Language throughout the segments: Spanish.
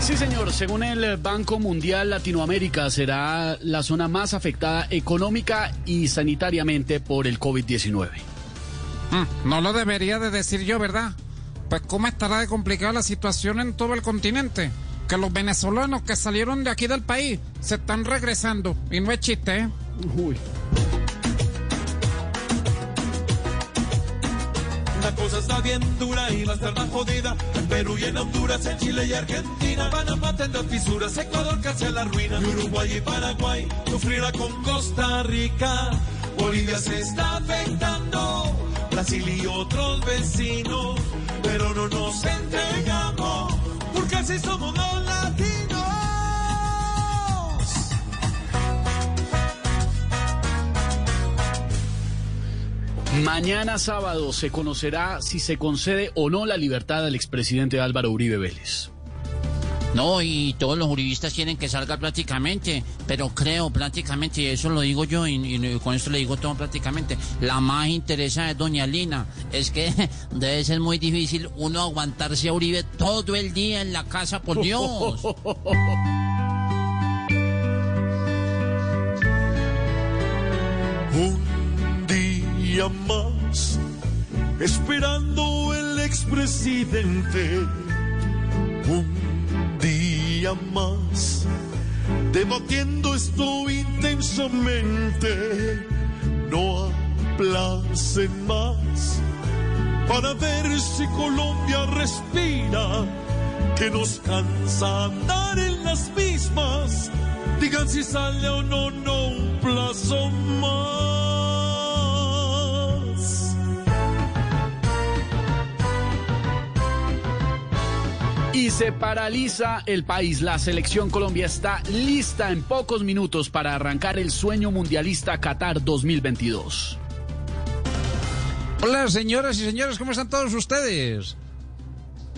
Sí, señor. Según el Banco Mundial, Latinoamérica será la zona más afectada económica y sanitariamente por el COVID-19. Mm, no lo debería de decir yo, ¿verdad? Pues cómo estará de complicada la situación en todo el continente. Que los venezolanos que salieron de aquí del país se están regresando. Y no es chiste, ¿eh? Uy. La cosa está bien dura y va a estar más jodida. En Perú y en Honduras, en Chile y Argentina. Panamá tendrá fisuras, Ecuador casi a la ruina. Uruguay y Paraguay sufrirá con Costa Rica. Bolivia se está afectando. Brasil y otros vecinos. Pero no nos entregamos. Mañana sábado se conocerá si se concede o no la libertad al expresidente Álvaro Uribe Vélez. No, y todos los uribistas quieren que salga prácticamente, pero creo prácticamente, y eso lo digo yo, y, y con esto le digo todo prácticamente, la más interesada es doña Lina. Es que debe ser muy difícil uno aguantarse a Uribe todo el día en la casa, por Dios. Un día más, esperando el expresidente. Un día más, debatiendo esto intensamente. No aplacen más para ver si Colombia respira, que nos cansa andar en las mismas. Digan si sale o no, no un plazo más. Y se paraliza el país. La selección Colombia está lista en pocos minutos para arrancar el sueño mundialista Qatar 2022. Hola, señoras y señores, ¿cómo están todos ustedes?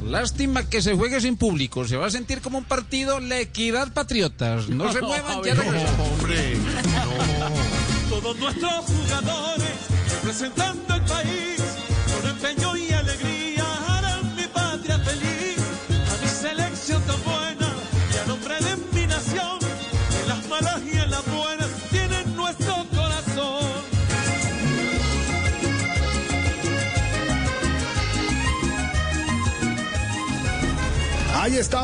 Lástima que se juegue sin público. Se va a sentir como un partido La Equidad Patriotas. No se muevan, ya regresamos. hombre, Todos nuestros jugadores representando el país Ahí estamos.